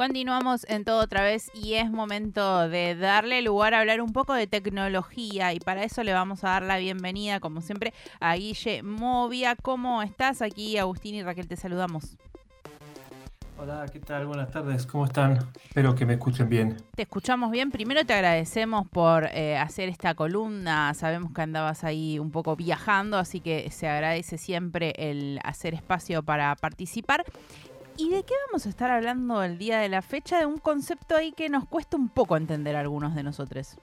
Continuamos en todo otra vez y es momento de darle lugar a hablar un poco de tecnología y para eso le vamos a dar la bienvenida, como siempre, a Guille Movia. ¿Cómo estás? Aquí Agustín y Raquel te saludamos. Hola, ¿qué tal? Buenas tardes, ¿cómo están? Espero que me escuchen bien. Te escuchamos bien. Primero te agradecemos por eh, hacer esta columna. Sabemos que andabas ahí un poco viajando, así que se agradece siempre el hacer espacio para participar. ¿Y de qué vamos a estar hablando el día de la fecha? De un concepto ahí que nos cuesta un poco entender a algunos de nosotros.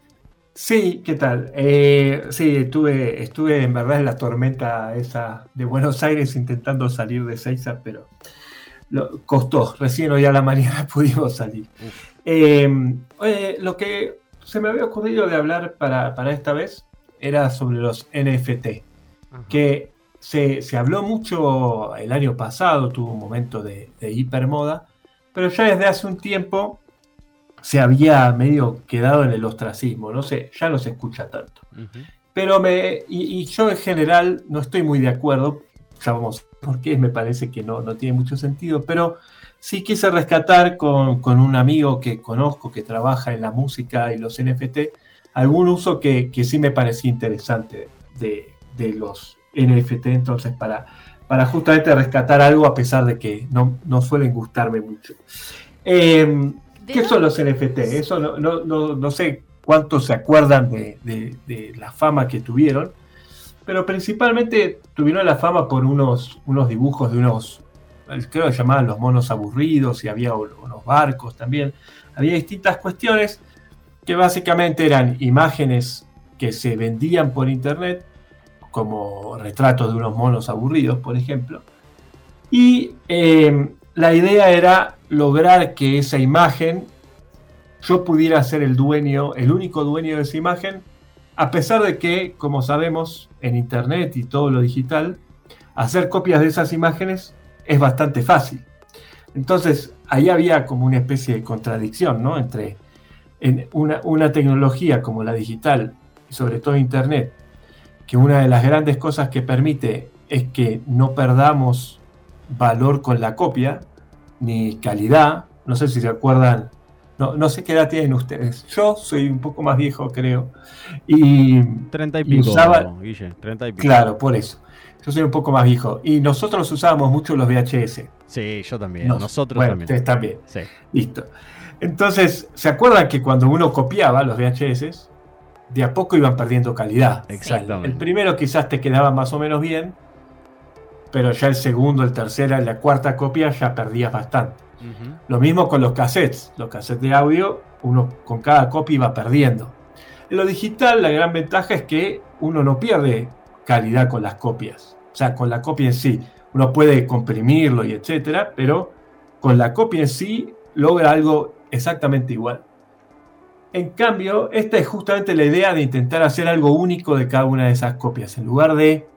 Sí, ¿qué tal? Eh, sí, estuve, estuve en verdad en la tormenta esa de Buenos Aires intentando salir de Seiza, pero lo, costó. Recién hoy a la mañana pudimos salir. Em, lo que se me había ocurrido de hablar para, para esta vez era sobre los NFT, que se, habló mucho el año pasado, tuvo un momento de, hipermoda, pero ya desde hace un tiempo se había medio quedado en el ostracismo, no sé, ya no se escucha tanto. Pero me, y, yo en general no estoy muy de acuerdo, ya vamos por qué, me parece que no, no tiene mucho sentido, pero sí quise rescatar con, un amigo que conozco que trabaja en la música y los NFT, algún uso que, sí me parecía interesante de, de los NFT, entonces para, para justamente rescatar algo a pesar de que no, no suelen gustarme mucho. Em, ¿Qué son los NFT? Eso no, no, no, sé cuántos se acuerdan de, de, la fama que tuvieron, pero principalmente tuvieron la fama por unos, unos dibujos de unos, creo que llamaban los monos aburridos y había unos barcos también. Había distintas cuestiones que básicamente eran imágenes que se vendían por internet como retratos de unos monos aburridos, por ejemplo. Y eh, la idea era lograr que esa imagen, yo pudiera ser el dueño, el único dueño de esa imagen, a pesar de que, como sabemos, en Internet y todo lo digital, hacer copias de esas imágenes es bastante fácil. Entonces, ahí había como una especie de contradicción, ¿no? Entre una, una tecnología como la digital, y sobre todo Internet, que una de las grandes cosas que permite es que no perdamos valor con la copia, ni calidad. No sé si se acuerdan, no, no sé qué edad tienen ustedes. Yo soy un poco más viejo, creo. Y 30 y pico, Guille, 30 y pico. Claro, por eso. Yo soy un poco más viejo. Y nosotros usábamos mucho los VHS. Sí, yo también. nosotros también. Ustedes también. Sí. Listo. Entonces, ¿se acuerdan que cuando uno copiaba los VHS, de a poco iban perdiendo calidad. Exactamente. El primero quizás te quedaba más o menos bien, pero ya el segundo, el tercero, la cuarta copia ya perdías bastante. Lo mismo con los cassettes. Los cassettes de audio, uno con cada copia iba perdiendo. En lo digital, la gran ventaja es que uno no pierde calidad con las copias. O sea, con la copia en sí. Uno puede comprimirlo y etcétera, pero con la copia en sí logra algo exactamente igual. En cambio, esta es justamente la idea de intentar hacer algo único de cada una de esas copias. En lugar de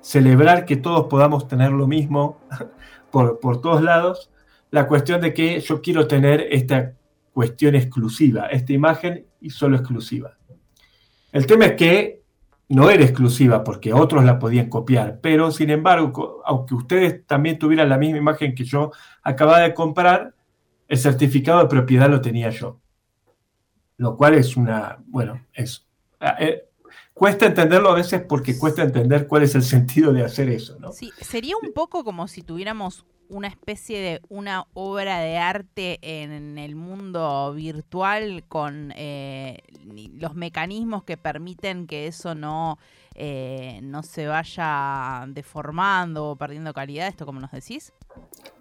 celebrar que todos podamos tener lo mismo por, por todos lados, la cuestión de que yo quiero tener esta cuestión exclusiva, esta imagen y solo exclusiva. El tema es que no era exclusiva porque otros la podían copiar, pero sin embargo, aunque ustedes también tuvieran la misma imagen que yo acababa de comprar, el certificado de propiedad lo tenía yo lo cual es una, bueno, es, ah, eh, cuesta entenderlo a veces porque cuesta entender cuál es el sentido de hacer eso, ¿no? Sí, sería un poco como si tuviéramos una especie de una obra de arte en el mundo virtual con eh, los mecanismos que permiten que eso no, eh, no se vaya deformando o perdiendo calidad, esto como nos decís.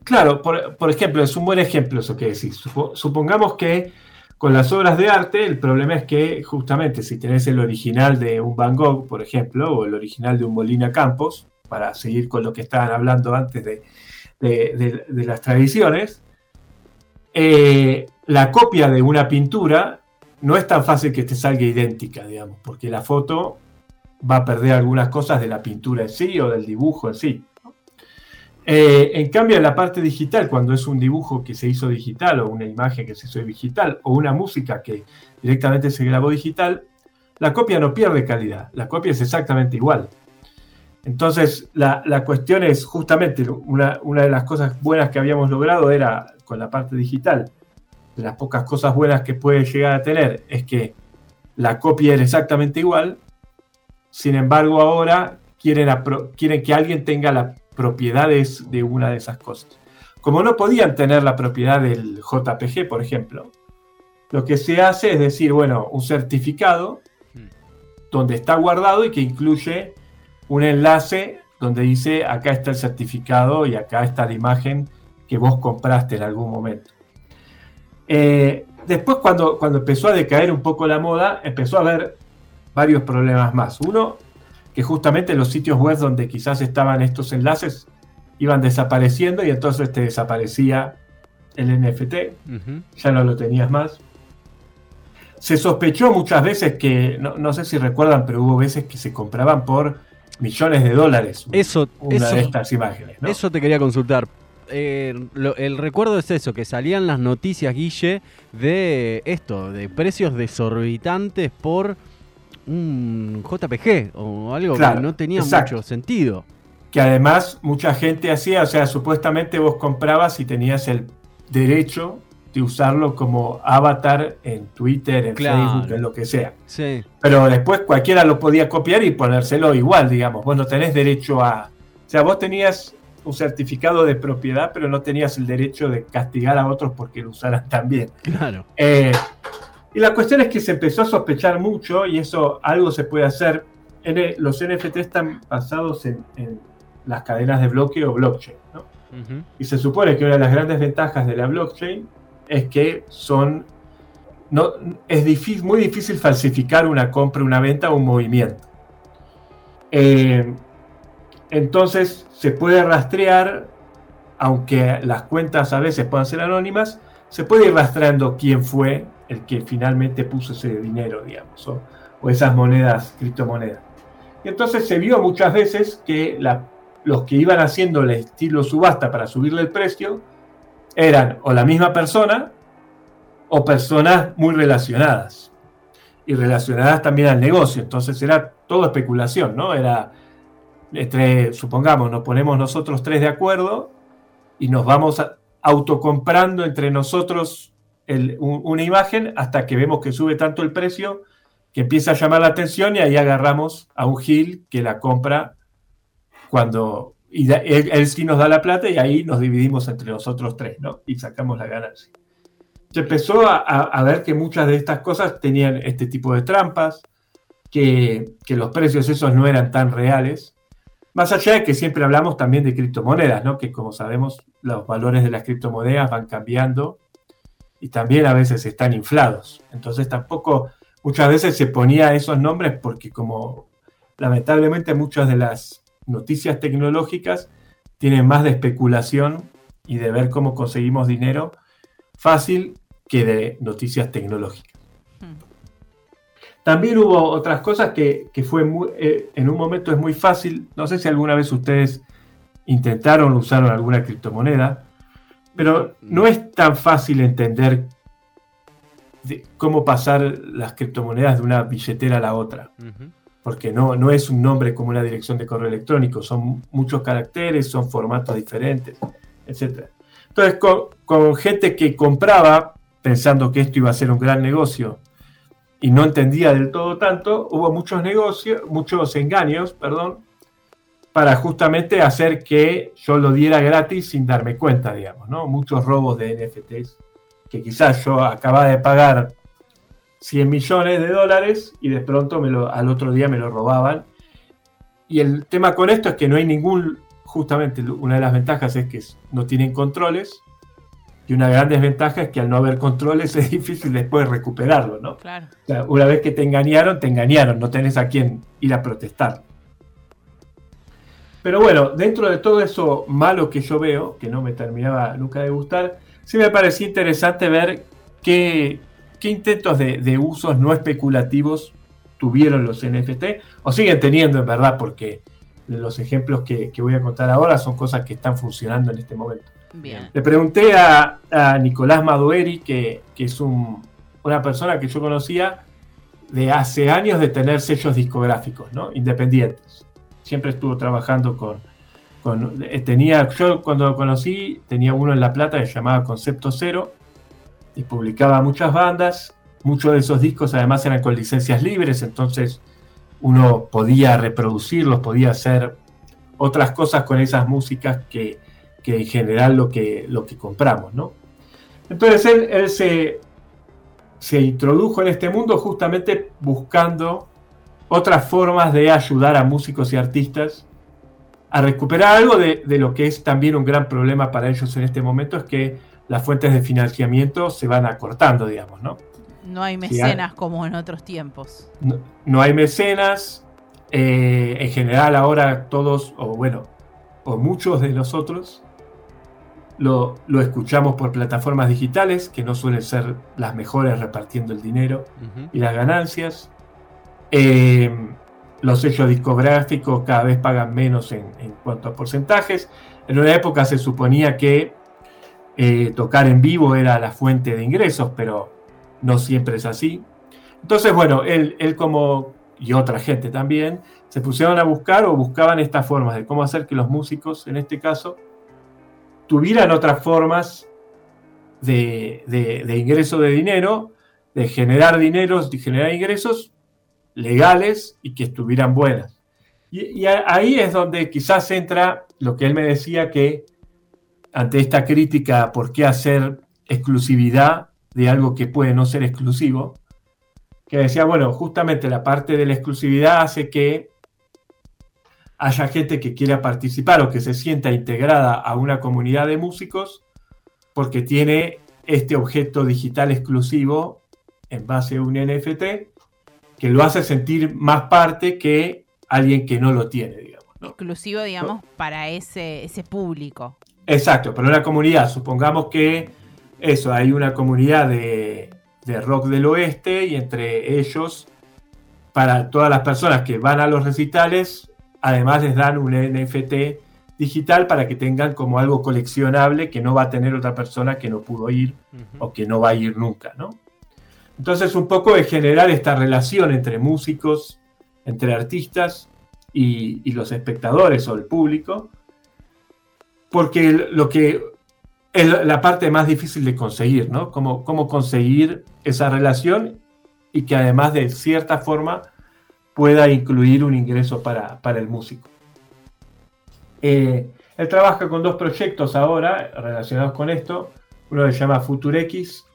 Claro, por, por ejemplo, es un buen ejemplo eso que decís. Supongamos que con las obras de arte, el problema es que justamente si tenés el original de un Van Gogh, por ejemplo, o el original de un Molina Campos, para seguir con lo que estaban hablando antes de, las tradiciones, eh, la copia de una pintura no es tan fácil que te salga idéntica, digamos, porque la foto va a perder algunas cosas de la pintura en sí o del dibujo en sí. Eh, en cambio, en la parte digital, cuando es un dibujo que se hizo digital o una imagen que se hizo digital o una música que directamente se grabó digital, la copia no pierde calidad, la copia es exactamente igual. Entonces, la, cuestión es justamente una, una, de las cosas buenas que habíamos logrado era con la parte digital, de las pocas cosas buenas que puede llegar a tener, es que la copia era exactamente igual, sin embargo ahora quieren, quieren que alguien tenga las propiedades de una de esas cosas. Como no podían tener la propiedad del JPG, por ejemplo, lo que se hace es decir, bueno, un certificado donde está guardado y que incluye un enlace donde dice acá está el certificado y acá está la imagen que vos compraste en algún momento. Eh, después cuando, cuando empezó a decaer un poco la moda, empezó a haber varios problemas más. Uno, que justamente los sitios web donde quizás estaban estos enlaces iban desapareciendo y entonces te desaparecía el NFT, ya no lo tenías más. Se sospechó muchas veces que, no, sé si recuerdan, pero hubo veces que se compraban por millones de dólares eso, una de estas imágenes. Eso te quería consultar. Eh, el recuerdo es eso, que salían las noticias, Guille, de esto, de precios desorbitantes por un JPG o algo que no tenía mucho sentido. Que además mucha gente hacía, o sea, supuestamente vos comprabas y tenías el derecho de usarlo como avatar en Twitter, en Facebook, en lo que sea. Sí. Pero después cualquiera lo podía copiar y ponérselo igual, digamos. Vos no tenés derecho a... O sea, vos tenías un certificado de propiedad, pero no tenías el derecho de castigar a otros porque lo usaran también. Claro. Eh, y la cuestión es que se empezó a sospechar mucho y eso algo se puede hacer. los NFT están basados en, las cadenas de bloque o blockchain. ¿no? Y se supone que una de las grandes ventajas de la blockchain es que son no, es muy difícil falsificar una compra, una venta o un movimiento. Eh, entonces se puede rastrear, aunque las cuentas a veces puedan ser anónimas, se puede ir rastreando quién fue el que finalmente puso ese dinero, digamos, o, esas monedas, criptomonedas. Y entonces se vio muchas veces que los que iban haciendo el estilo subasta para subirle el precio, eran o la misma persona o personas muy relacionadas. Y relacionadas también al negocio. Entonces era todo especulación, ¿no? Era, entre, supongamos, nos ponemos nosotros tres de acuerdo y nos vamos autocomprando entre nosotros una imagen hasta que vemos que sube tanto el precio que empieza a llamar la atención y ahí agarramos a un Gil que la compra cuando y él, sí nos da la plata y ahí nos dividimos entre nosotros tres, ¿no? Y sacamos la ganancia. Se empezó a, ver que muchas de estas cosas tenían este tipo de trampas, que, los precios esos no eran tan reales. Más allá de que siempre hablamos también de criptomonedas, ¿no? Que como sabemos, los valores de las criptomonedas van cambiando y también a veces están inflados. Entonces tampoco muchas veces se ponía esos nombres porque como lamentablemente muchas de las noticias tecnológicas tienen más de especulación y de ver cómo conseguimos dinero fácil que de noticias tecnológicas. Hmm. También hubo otras cosas que, fue eh, en un momento es muy fácil, no sé si alguna vez ustedes intentaron o usaron alguna criptomoneda, pero no es tan fácil entender cómo pasar las criptomonedas de una billetera a la otra porque no, no es un nombre como una dirección de correo electrónico, son muchos caracteres, son formatos diferentes, etc. Entonces, con, gente que compraba pensando que esto iba a ser un gran negocio y no entendía del todo tanto, hubo muchos negocios, muchos engaños, perdón, para justamente hacer que yo lo diera gratis sin darme cuenta, digamos, ¿no? Muchos robos de NFTs que quizás yo acababa de pagar 100 millones de dólares y de pronto me lo, al otro día me lo robaban. Y el tema con esto es que no hay ningún, justamente una de las ventajas es que no tienen controles y una gran desventaja es que al no haber controles es difícil después recuperarlo, ¿no? Claro. una vez que te engañaron, te engañaron, no tenés a quién ir a protestar. Pero bueno, dentro de todo eso malo que yo veo, que no me terminaba nunca de gustar, sí me parecía interesante ver qué, ¿qué intentos de, usos no especulativos tuvieron los NFT? O siguen teniendo en verdad, porque los ejemplos que, voy a contar ahora son cosas que están funcionando en este momento. Le pregunté a, Nicolás Madueri, que, es una persona que yo conocía, de hace años de tener sellos discográficos, ¿no? Independientes. Siempre estuvo trabajando con, con eh, tenía, yo cuando lo conocí tenía uno en La Plata que se llamaba Concepto Cero y publicaba muchas bandas. Muchos de esos discos además eran con licencias libres, entonces uno podía reproducirlos, podía hacer otras cosas con esas músicas que, que en general lo que, lo que compramos, ¿no? Entonces él, se, se introdujo en este mundo justamente buscando otras formas de ayudar a músicos y artistas a recuperar algo de, lo que es también un gran problema para ellos en este momento, es que las fuentes de financiamiento se van acortando, digamos, ¿no? No hay mecenas como en otros tiempos. No, hay mecenas. Eh, en general ahora todos, o bueno, o muchos de nosotros, lo, escuchamos por plataformas digitales, que no suelen ser las mejores repartiendo el dinero y las ganancias. Eh, los sellos discográficos cada vez pagan menos en, cuanto a porcentajes. En una época se suponía que eh, tocar en vivo era la fuente de ingresos, pero no siempre es así. Entonces, bueno, él, él como y otra gente también se pusieron a buscar o buscaban estas formas de cómo hacer que los músicos, en este caso, tuvieran otras formas de, ingreso de dinero, de generar dinero, de generar ingresos legales y que estuvieran buenas. Y, ahí es donde quizás entra lo que él me decía que ante esta crítica, ¿por qué hacer exclusividad de algo que puede no ser exclusivo? Que decía, bueno, justamente la parte de la exclusividad hace que haya gente que quiera participar o que se sienta integrada a una comunidad de músicos porque tiene este objeto digital exclusivo en base a un NFT que lo hace sentir más parte que alguien que no lo tiene, digamos. Exclusivo, digamos, para ese, ese público. Exacto, para una comunidad. Supongamos que eso, hay una comunidad de, de rock del oeste y entre ellos, para todas las personas que van a los recitales, Además les dan un NFT digital para que tengan como algo coleccionable que no va a tener otra persona que no pudo ir o que no va a ir nunca, ¿no? Entonces un poco es generar esta relación entre músicos, entre artistas y, los espectadores o el público, porque lo que es la parte más difícil de conseguir, ¿no? Cómo, cómo conseguir esa relación y que además de cierta forma pueda incluir un ingreso para, el músico. Eh, él trabaja con dos proyectos ahora relacionados con esto. Uno se llama FutureX.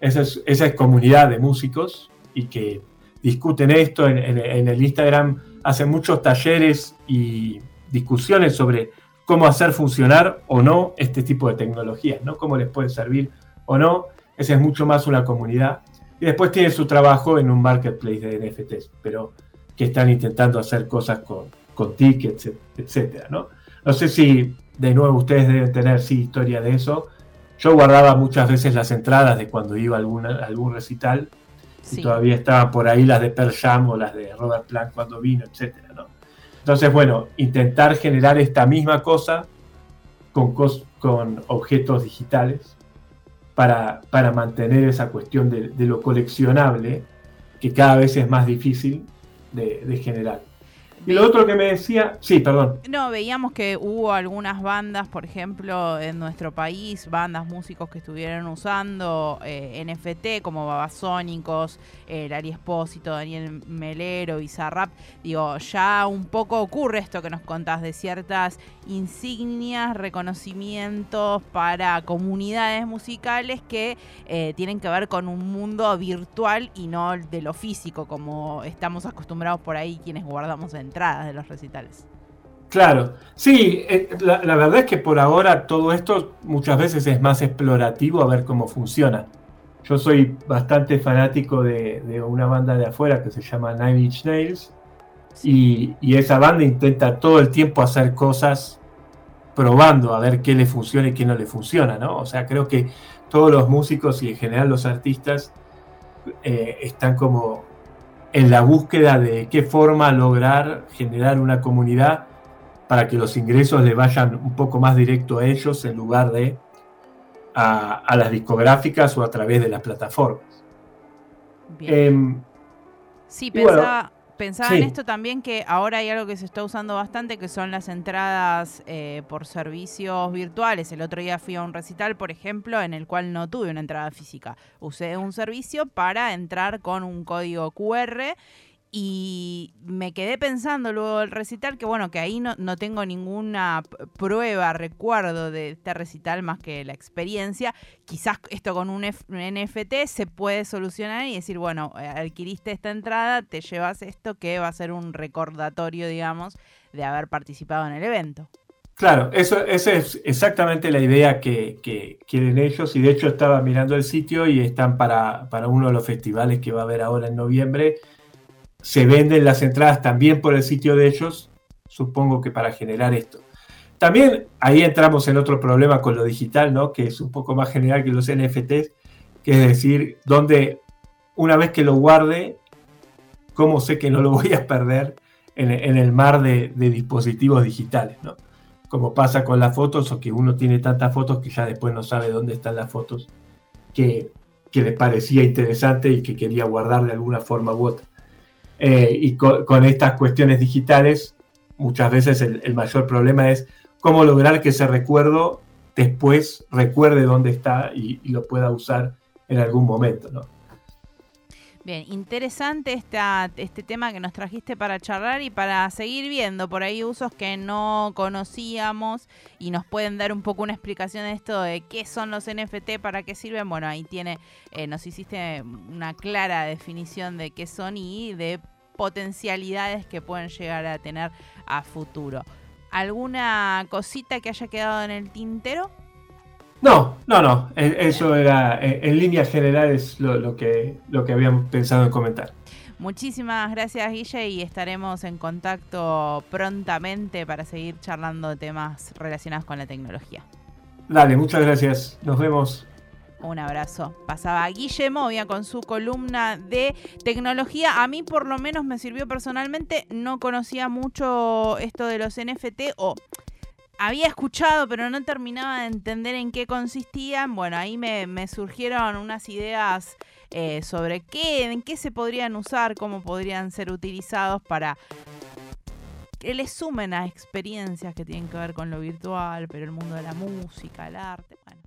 Esa es, esa es comunidad de músicos y que discuten esto en, el Instagram. Hacen muchos talleres y discusiones sobre cómo hacer funcionar o no este tipo de tecnologías, ¿no? Cómo les puede servir o no. Esa es mucho más una comunidad. Y después tiene su trabajo en un marketplace de NFTs. Pero que están intentando hacer cosas con, con tickets, etcétera, ¿no? No sé si de nuevo ustedes deben tener sí historia de eso. Yo guardaba muchas veces las entradas de cuando iba a algún recital y todavía estaban por ahí las de Pearl Jam o las de Robert Plant cuando vino, etcétera, ¿no? Entonces, bueno, intentar generar esta misma cosa con, objetos digitales para, mantener esa cuestión de, lo coleccionable, que cada vez es más difícil de, general. Y lo otro que me decía, sí, perdón. No, veíamos que hubo algunas bandas, por ejemplo, en nuestro país, bandas, músicos que estuvieron usando eh, NFT como Babasónicos, el Ari Espósito, Daniel Melero, Bizarrap. Digo, ya un poco ocurre esto que nos contás de ciertas insignias, reconocimientos para comunidades musicales que eh, tienen que ver con un mundo virtual y no de lo físico, como estamos acostumbrados por ahí quienes guardamos en de los recitales. Claro, sí, eh, la, verdad es que por ahora todo esto muchas veces es más explorativo a ver cómo funciona. Yo soy bastante fanático de, una banda de afuera que se llama Nine Inch Nails y, esa banda intenta todo el tiempo hacer cosas probando a ver qué le funciona y qué no le funciona, ¿no? O sea, creo que todos los músicos y en general los artistas eh, están como en la búsqueda de qué forma lograr generar una comunidad para que los ingresos le vayan un poco más directo a ellos en lugar de a, las discográficas o a través de las plataformas. Em, Sí, pensaba, pensaba en esto también que ahora hay algo que se está usando bastante, que son las entradas eh, por servicios virtuales. El otro día fui a un recital, por ejemplo, en el cual no tuve una entrada física. Usé un servicio para entrar con un código QR y me quedé pensando luego del recital que bueno, que ahí no, no tengo ninguna prueba, recuerdo de este recital más que la experiencia. Quizás esto con un, NFT se puede solucionar y decir, bueno, eh, adquiriste esta entrada, te llevas esto que va a ser un recordatorio, digamos, de haber participado en el evento. Claro, eso, esa es exactamente la idea que, que, quieren ellos y de hecho estaba mirando el sitio y están para, para uno de los festivales que va a haber ahora en noviembre se venden las entradas también por el sitio de ellos, supongo que para generar esto. También ahí entramos en otro problema con lo digital, ¿no? que es un poco más general que los NFTs, que es decir, donde una vez que lo guarde, ¿cómo sé que no lo voy a perder en, el mar de, dispositivos digitales? ¿no? Como pasa con las fotos, o que uno tiene tantas fotos que ya después no sabe dónde están las fotos que, que le parecía interesante y que quería guardar de alguna forma u otra. Eh, y con, estas cuestiones digitales, muchas veces el, mayor problema es cómo lograr que ese recuerdo después recuerde dónde está y, lo pueda usar en algún momento, ¿no? Bien, interesante esta, este tema que nos trajiste para charlar y para seguir viendo por ahí usos que no conocíamos y nos pueden dar un poco una explicación de esto de qué son los NFT, para qué sirven. Bueno, ahí tiene, eh, nos hiciste una clara definición de qué son y de potencialidades que pueden llegar a tener a futuro. ¿Alguna cosita que haya quedado en el tintero? No, no, no. E, eso era, e, en líneas generales, lo, que, lo que habían pensado en comentar. Muchísimas gracias, Guille, y estaremos en contacto prontamente para seguir charlando de temas relacionados con la tecnología. Dale, muchas gracias. Nos vemos. Un abrazo. Pasaba Guille Movia con su columna de tecnología. A mí por lo menos me sirvió personalmente. No conocía mucho esto de los NFT o había escuchado, pero no terminaba de entender en qué consistían. Bueno, ahí me, surgieron unas ideas eh, sobre qué, en qué se podrían usar, cómo podrían ser utilizados para que les sumen a experiencias que tienen que ver con lo virtual, pero el mundo de la música, el arte. Bueno,